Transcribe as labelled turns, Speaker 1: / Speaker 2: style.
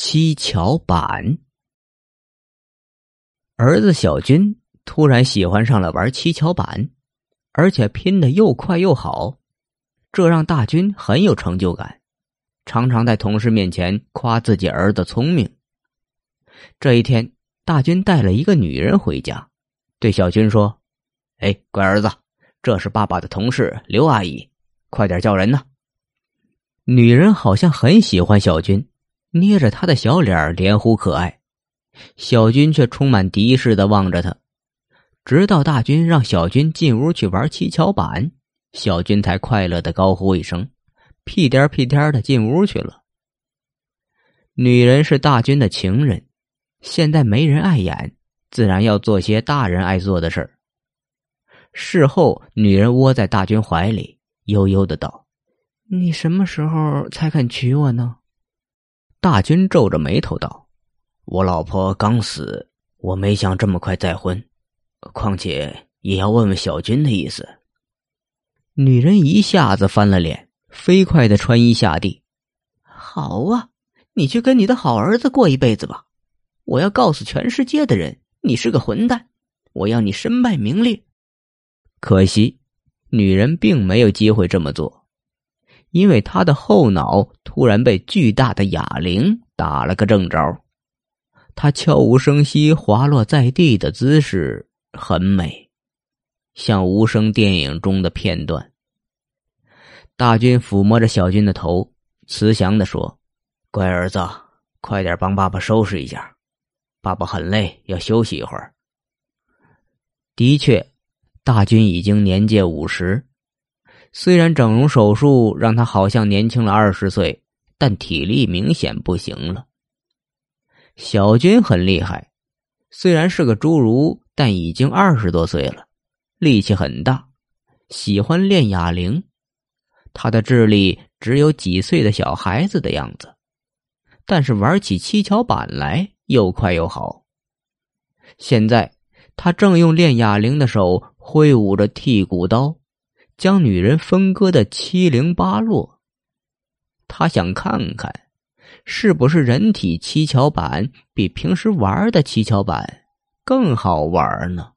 Speaker 1: 七巧板。儿子小军突然喜欢上了玩七巧板，而且拼的又快又好，这让大军很有成就感，常常在同事面前夸自己儿子聪明。这一天，大军带了一个女人回家，对小军说：“哎，乖儿子，这是爸爸的同事刘阿姨，快点叫人呢。”女人好像很喜欢小军。捏着他的小脸连呼可爱，小军却充满敌视的望着他，直到大军让小军进屋去玩七巧板，小军才快乐的高呼一声，屁颠屁颠的进屋去了。女人是大军的情人，现在没人碍眼，自然要做些大人爱做的事儿。事后，女人窝在大军怀里，悠悠的道：“你什么时候才肯娶我呢？”大军皱着眉头道：“我老婆刚死，我没想这么快再婚，况且也要问问小军的意思。”女人一下子翻了脸，飞快的穿衣下地。“好啊，你去跟你的好儿子过一辈子吧！我要告诉全世界的人，你是个混蛋！我要你身败名裂。”可惜，女人并没有机会这么做。因为他的后脑突然被巨大的哑铃打了个正着，他悄无声息滑落在地的姿势很美，像无声电影中的片段。大军抚摸着小军的头，慈祥的说：“乖儿子，快点帮爸爸收拾一下，爸爸很累，要休息一会儿。”的确，大军已经年届五十。虽然整容手术让他好像年轻了二十岁，但体力明显不行了。小军很厉害，虽然是个侏儒，但已经二十多岁了，力气很大，喜欢练哑铃。他的智力只有几岁的小孩子的样子，但是玩起七巧板来又快又好。现在他正用练哑铃的手挥舞着剔骨刀。将女人分割的七零八落，他想看看，是不是人体七巧板比平时玩的七巧板更好玩呢？